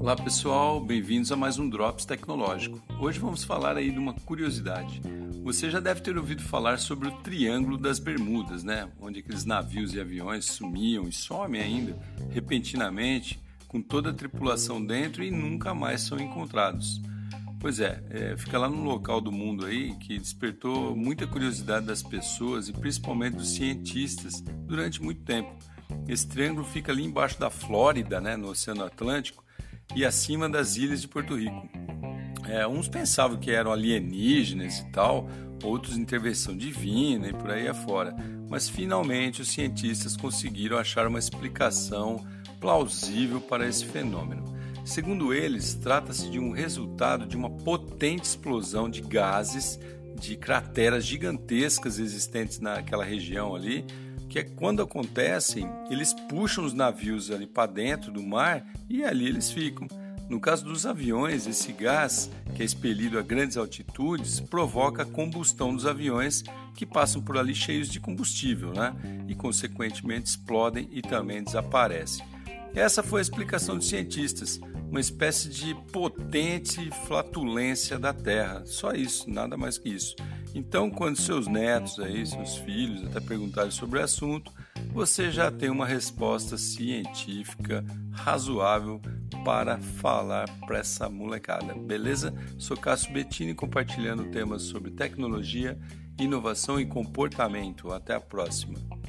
Olá pessoal, bem-vindos a mais um Drops Tecnológico. Hoje vamos falar aí de uma curiosidade. Você já deve ter ouvido falar sobre o Triângulo das Bermudas, né? Onde aqueles navios e aviões sumiam e somem ainda repentinamente com toda a tripulação dentro e nunca mais são encontrados. Pois é, é, fica lá no local do mundo aí que despertou muita curiosidade das pessoas e principalmente dos cientistas durante muito tempo. Esse triângulo fica ali embaixo da Flórida, né, no Oceano Atlântico, e acima das ilhas de Porto Rico. É, uns pensavam que eram alienígenas e tal, outros intervenção divina e por aí afora. Mas finalmente os cientistas conseguiram achar uma explicação plausível para esse fenômeno. Segundo eles, trata-se de um resultado de uma potente explosão de gases de crateras gigantescas existentes naquela região ali, que é quando acontecem, eles puxam os navios ali para dentro do mar e ali eles ficam. No caso dos aviões, esse gás, que é expelido a grandes altitudes, provoca a combustão dos aviões que passam por ali cheios de combustível, né? E consequentemente explodem e também desaparecem. Essa foi a explicação dos cientistas, uma espécie de potente flatulência da Terra. Só isso, nada mais que isso. Então, quando seus netos aí, seus filhos até perguntarem sobre o assunto, você já tem uma resposta científica razoável para falar para essa molecada, beleza? Sou Cássio Bettini compartilhando temas sobre tecnologia, inovação e comportamento. Até a próxima.